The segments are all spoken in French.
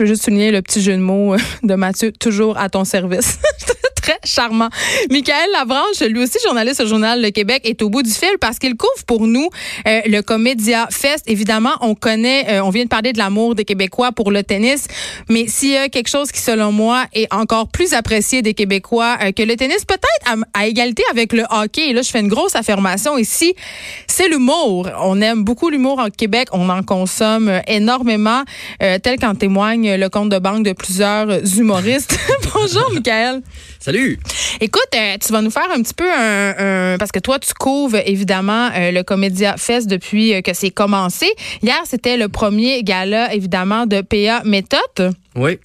Je veux juste souligner le petit jeu de mots euh, de Mathieu, toujours à ton service. charmant. Michael Lavranche, lui aussi journaliste au Journal Le Québec, est au bout du fil parce qu'il couvre pour nous euh, le Comédia Fest. Évidemment, on connaît, euh, on vient de parler de l'amour des Québécois pour le tennis, mais s'il y a quelque chose qui, selon moi, est encore plus apprécié des Québécois euh, que le tennis, peut-être à, égalité avec le hockey, et là, je fais une grosse affirmation ici, c'est l'humour. On aime beaucoup l'humour en Québec, on en consomme énormément, tel qu'en témoigne le compte de banque de plusieurs humoristes. Bonjour, Michael. Salut. Écoute, euh, tu vas nous faire un petit peu un, parce que toi tu couvres évidemment euh, le Comédia Fest depuis euh, que c'est commencé. Hier, c'était le premier gala évidemment de PA Méthode. Oui.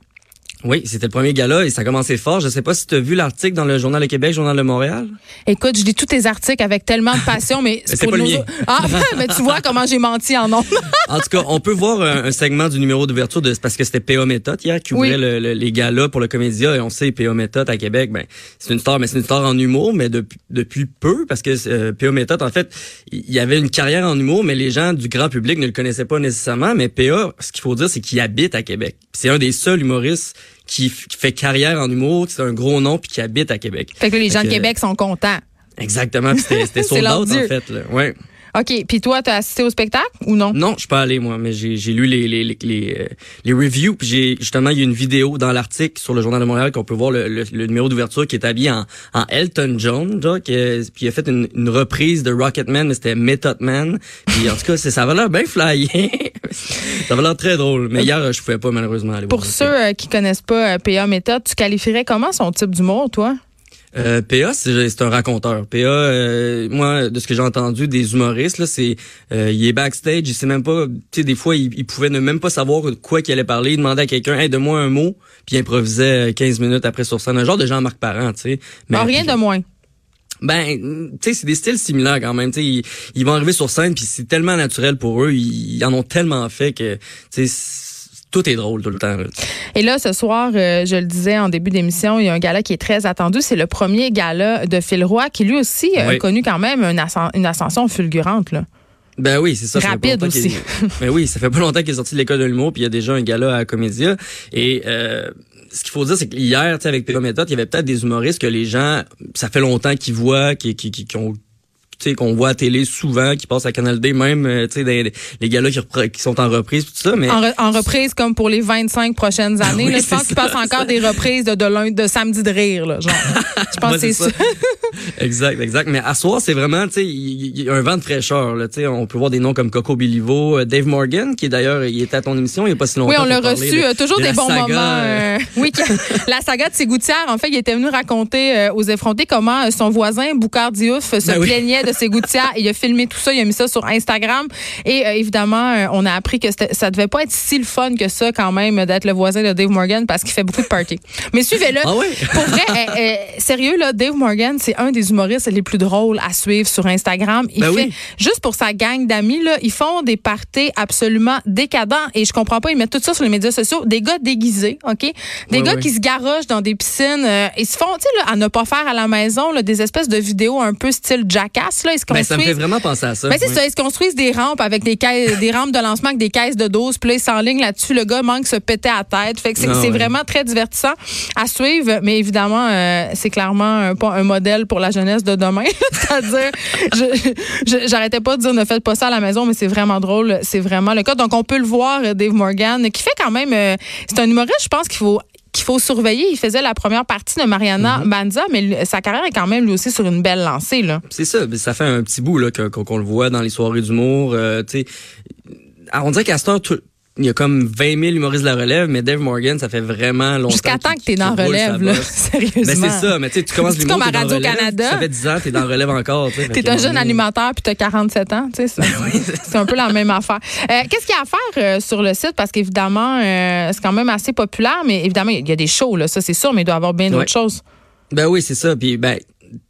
Oui, c'était le premier gala et ça a commencé fort. Je sais pas si tu as vu l'article dans le Journal de Québec, Journal de Montréal. Écoute, je lis tous tes articles avec tellement de passion, mais c'est pas le mien. Ah, mais tu vois comment j'ai menti en nom. en tout cas, on peut voir un, segment du numéro d'ouverture de parce que c'était PA Méthode hier qui ouvrait les galas pour le Comédia et on sait PA Méthode à Québec, ben c'est une star, mais c'est une star en humour, mais depuis, depuis peu parce que euh, PA Méthode, en fait, il y avait une carrière en humour, mais les gens du grand public ne le connaissaient pas nécessairement. Mais PA, ce qu'il faut dire, c'est qu'il habite à Québec. C'est un des seuls humoristes qui, fait carrière en humour, c'est un gros nom puis qui habite à Québec. Fait que les gens de Québec sont contents. Exactement, c'était son en fait. Là. Ouais. OK. Puis toi, tu as assisté au spectacle ou non? Non, je suis pas allé, moi, mais j'ai lu les, les, les, les, euh, les reviews. Puis j'ai justement, il y a une vidéo dans l'article sur le Journal de Montréal qu'on peut voir le, le, numéro d'ouverture qui est habillé en, en Elton John, genre, qui, puis il a fait une, une reprise de Rocketman, mais c'était Method Man. Puis en tout cas, ça va l'air bien flyé. ça va l'air très drôle. Mais hier, je pouvais pas malheureusement aller Pour ceux euh, qui connaissent pas euh, PA Method, tu qualifierais comment son type d'humour, toi? Euh, PA, c'est un raconteur. PA, euh, moi, de ce que j'ai entendu des humoristes, là, c'est euh, il est backstage, il sait même pas. Tu sais, des fois, il, pouvait ne même pas savoir quoi qu'il allait parler. Il demandait à quelqu'un, hey, donne-moi un mot, puis il improvisait 15 minutes après sur scène. Un genre de Jean-Marc Parent, tu sais. Mais rien de moins. Ben, tu sais, c'est des styles similaires quand même. Tu sais, ils, vont arriver sur scène, puis c'est tellement naturel pour eux. Ils, ils en ont tellement fait que, tu sais tout est drôle tout le temps. Et là, ce soir, euh, je le disais en début d'émission, il y a un gala qui est très attendu. C'est le premier gala de Phil Roy, qui lui aussi a connu quand même une, ascension fulgurante. Là. Ben oui, c'est ça. Rapide aussi. ben oui, ça fait pas longtemps qu'il est sorti de l'école de l'humour, puis il y a déjà un gala à Comédia. Et euh, ce qu'il faut dire, c'est qu'hier, avec Péro Méthode, il y avait peut-être des humoristes que les gens, ça fait longtemps qu'ils voient, qui, qui, qui, qui ont qu'on voit à télé souvent, qui passent à Canal D, même, euh, tu sais, les gars-là qui, qui, sont en reprise, tout ça. Mais... En, reprise comme pour les 25 prochaines années. je pense qu'ils passent encore des reprises de, de, de samedi de rire. Là, genre. Je pense que c'est ça. exact, exact. Mais à soir, c'est vraiment, il y, a un vent de fraîcheur. Là, on peut voir des noms comme Coco Bilivo, euh, Dave Morgan, qui d'ailleurs, il était à ton émission il n'y a pas si longtemps. Oui, on l'a reçu. Euh, toujours des bons moments. oui, la saga de Ségoutière, en fait, il était venu raconter aux effrontés comment son voisin, Boucard Diouf, se ben plaignait de ses gouttières. Il a filmé tout ça, il a mis ça sur Instagram. Et euh, évidemment, euh, on a appris que ça devait pas être si le fun que ça quand même d'être le voisin de Dave Morgan parce qu'il fait beaucoup de parties. Mais suivez-le. Ah Pour vrai, euh, sérieux là, Dave Morgan, c'est un des humoristes les plus drôles à suivre sur Instagram. Il ben fait juste pour sa gang d'amis là, ils font des parties absolument décadents et je comprends pas, ils mettent tout ça sur les médias sociaux, des gars déguisés, OK? Des gars qui se garochent dans des piscines, ils se font tu sais à ne pas faire à la maison là, des espèces de vidéos un peu style jackass ben, ça me fait vraiment penser à ça. Ben, c'est ça. Ils se construisent des rampes avec des, caisses, des rampes de lancement avec des caisses de doses. Puis là, ils s'enlignent là-dessus. Le gars manque se péter à tête. Fait que c'est, ah vraiment très divertissant à suivre. Mais évidemment, euh, c'est clairement un, pas un modèle pour la jeunesse de demain. C'est-à-dire, j'arrêtais pas de dire ne faites pas ça à la maison, mais c'est vraiment drôle. C'est vraiment le cas. Donc, on peut le voir, Dave Morgan, qui fait quand même. Euh, c'est un humoriste, je pense qu'il faut qu'il faut surveiller. Il faisait la première partie de Mariana mm Banza, mais sa carrière est quand même lui aussi sur une belle lancée. C'est ça. Ça fait un petit bout là qu'on le voit dans les soirées d'humour. Euh, on dirait qu'à ce il y a comme 20 000 humoristes de la relève, mais Dave Morgan, ça fait vraiment longtemps. Jusqu'à temps que t'es dans relève, là, sérieusement. Ben c'est ça, mais tu sais, tu commences l'humour, comme à Radio-Canada. Ça fait 10 ans, t'es dans relève encore. tu T'es un un jeune animateur puis t'as 47 ans, tu sais. c'est- C'est un peu la même affaire. Euh, Qu'est-ce qu'il y a à faire euh, sur le site? Parce qu'évidemment, euh, c'est quand même assez populaire, mais évidemment, il y a des shows, là, ça c'est sûr, mais il doit y avoir bien Ouais. d'autres choses. Ben oui, c'est ça. Puis ben,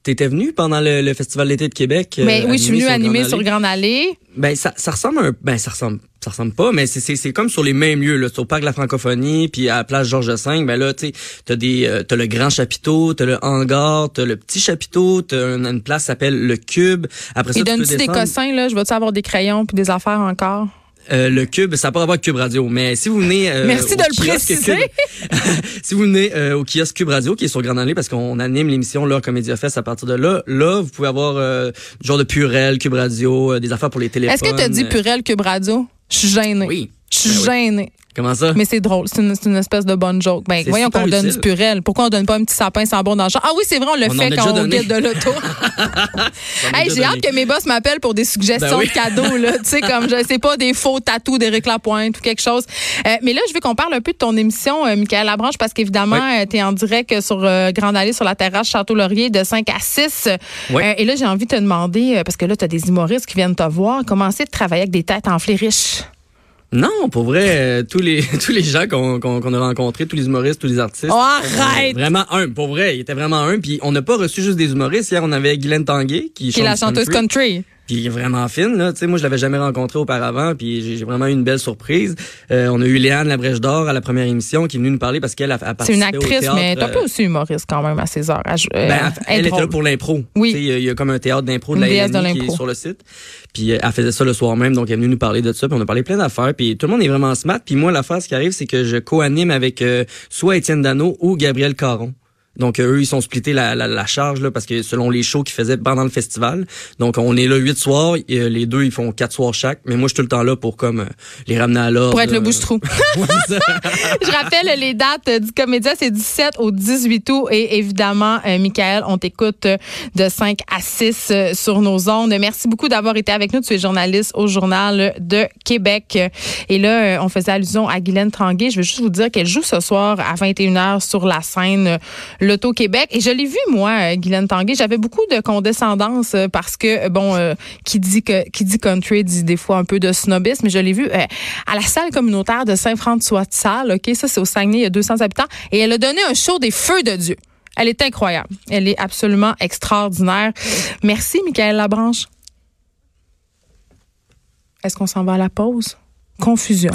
t'étais venu pendant le, le festival d'été de Québec. Mais euh, oui, je suis venue animer sur. Grande Allée. Ben ça, ça ressemble un, ben ça ressemble, ça ressemble pas, mais c'est c'est c'est comme sur les mêmes lieux là, sur le parc de la francophonie, puis à la place Georges V. Ben là, tu sais, t'as des, euh, t'as le grand chapiteau, t'as le hangar, t'as le petit chapiteau, t'as une, une place qui s'appelle le cube. Après ça, Et tu peux des cossins, là? Je vais-tu avoir des crayons puis des affaires encore? Euh, le cube, ça n'a pas rapport avec Cube Radio, mais si vous venez euh, Merci de le préciser. Cube- si vous venez euh, au kiosque Cube Radio qui est sur Grande Allée parce qu'on anime l'émission là Comédia Fest à partir de là, là vous pouvez avoir euh, du genre de Purel, Cube Radio, euh, des affaires pour les téléphones. Est-ce que tu as dit Purel Cube Radio? Je suis gênée. Oui. Je suis Ben oui. gênée. Comment ça? Mais c'est drôle. C'est une, espèce de bonne joke. Ben, voyons qu'on donne du purel. Pourquoi on donne pas un petit sapin sans bon dans le champ? Ah oui, c'est vrai, on le On fait quand on guide de l'auto. Hey, j'ai hâte que mes boss m'appellent pour des suggestions Ben oui. de cadeaux, là. tu sais, comme, je sais pas, des faux tatous d'Éric Lapointe ou quelque chose. Euh, mais là, je veux qu'on parle un peu de ton émission, euh, Michael Labranche, parce qu'évidemment, tu es en direct sur euh, Grande Allée, sur la terrasse Château-Laurier de 5 à 6. Ouais. Euh, et là, j'ai envie de te demander, euh, parce que là, tu as des humoristes qui viennent te voir, comment c'est de travailler avec des têtes enflées riches? Non, pour vrai, euh, tous les tous les gens qu'on a rencontrés, tous les humoristes, tous les artistes. Oh, arrête! euh, vraiment un, pour vrai, il était vraiment un. Puis on n'a pas reçu juste des humoristes. Hier, on avait Guylaine Tanguay qui, Qui est la chanteuse country. Puis il est vraiment fine, là. Tu sais, moi, je l'avais jamais rencontré auparavant, puis j'ai vraiment eu une belle surprise. Euh, on a eu Léane Labrèche d'Or à la première émission qui est venue nous parler parce qu'elle a, a C'est une au actrice, théâtre, mais t'as euh, pas aussi humoriste quand même à ses heures. à euh, ben, elle, était là pour l'impro. Oui. Il y, a- il y a comme un théâtre d'impro de la de qui est sur le site. Puis euh, elle faisait ça le soir même, donc elle est venue nous parler de ça. Puis on a parlé plein d'affaires. Puis tout le monde est vraiment smart. Puis moi, l'affaire, ce qui arrive, c'est que je co-anime avec euh, soit Étienne Dano ou Gabriel Caron. Donc euh, eux, ils sont splittés la, la, la charge là, parce que selon les shows qu'ils faisaient pendant le festival. Donc on est là huit soirs. et, euh, les deux, ils font quatre soirs chaque. Mais moi, je suis tout le temps là pour comme euh, les ramener à l'ordre. Pour être le bouche-trou. Je rappelle les dates du Comédia, c'est 17 au 18 août. Et évidemment, euh, Michael, on t'écoute de 5 à 6 euh, sur nos ondes. Merci beaucoup d'avoir été avec nous. Tu es journaliste au Journal de Québec. Et là, on faisait allusion à Guylaine Tanguay. Je veux juste vous dire qu'elle joue ce soir à 21h sur la scène L'Auto-Québec. Et je l'ai vu, moi, Guylaine Tanguay. J'avais beaucoup de condescendance euh, parce que, euh, bon, euh, qui dit que qui dit country dit des fois un peu de snobisme. Mais je l'ai vu à la salle communautaire de Saint-François-de-Salle. OK? Ça, c'est au Saguenay. Il y a 200 habitants. Et elle a donné un show des feux de Dieu. Elle est incroyable. Elle est absolument extraordinaire. Merci, Michael Labranche. Est-ce qu'on s'en va à la pause? Confusion.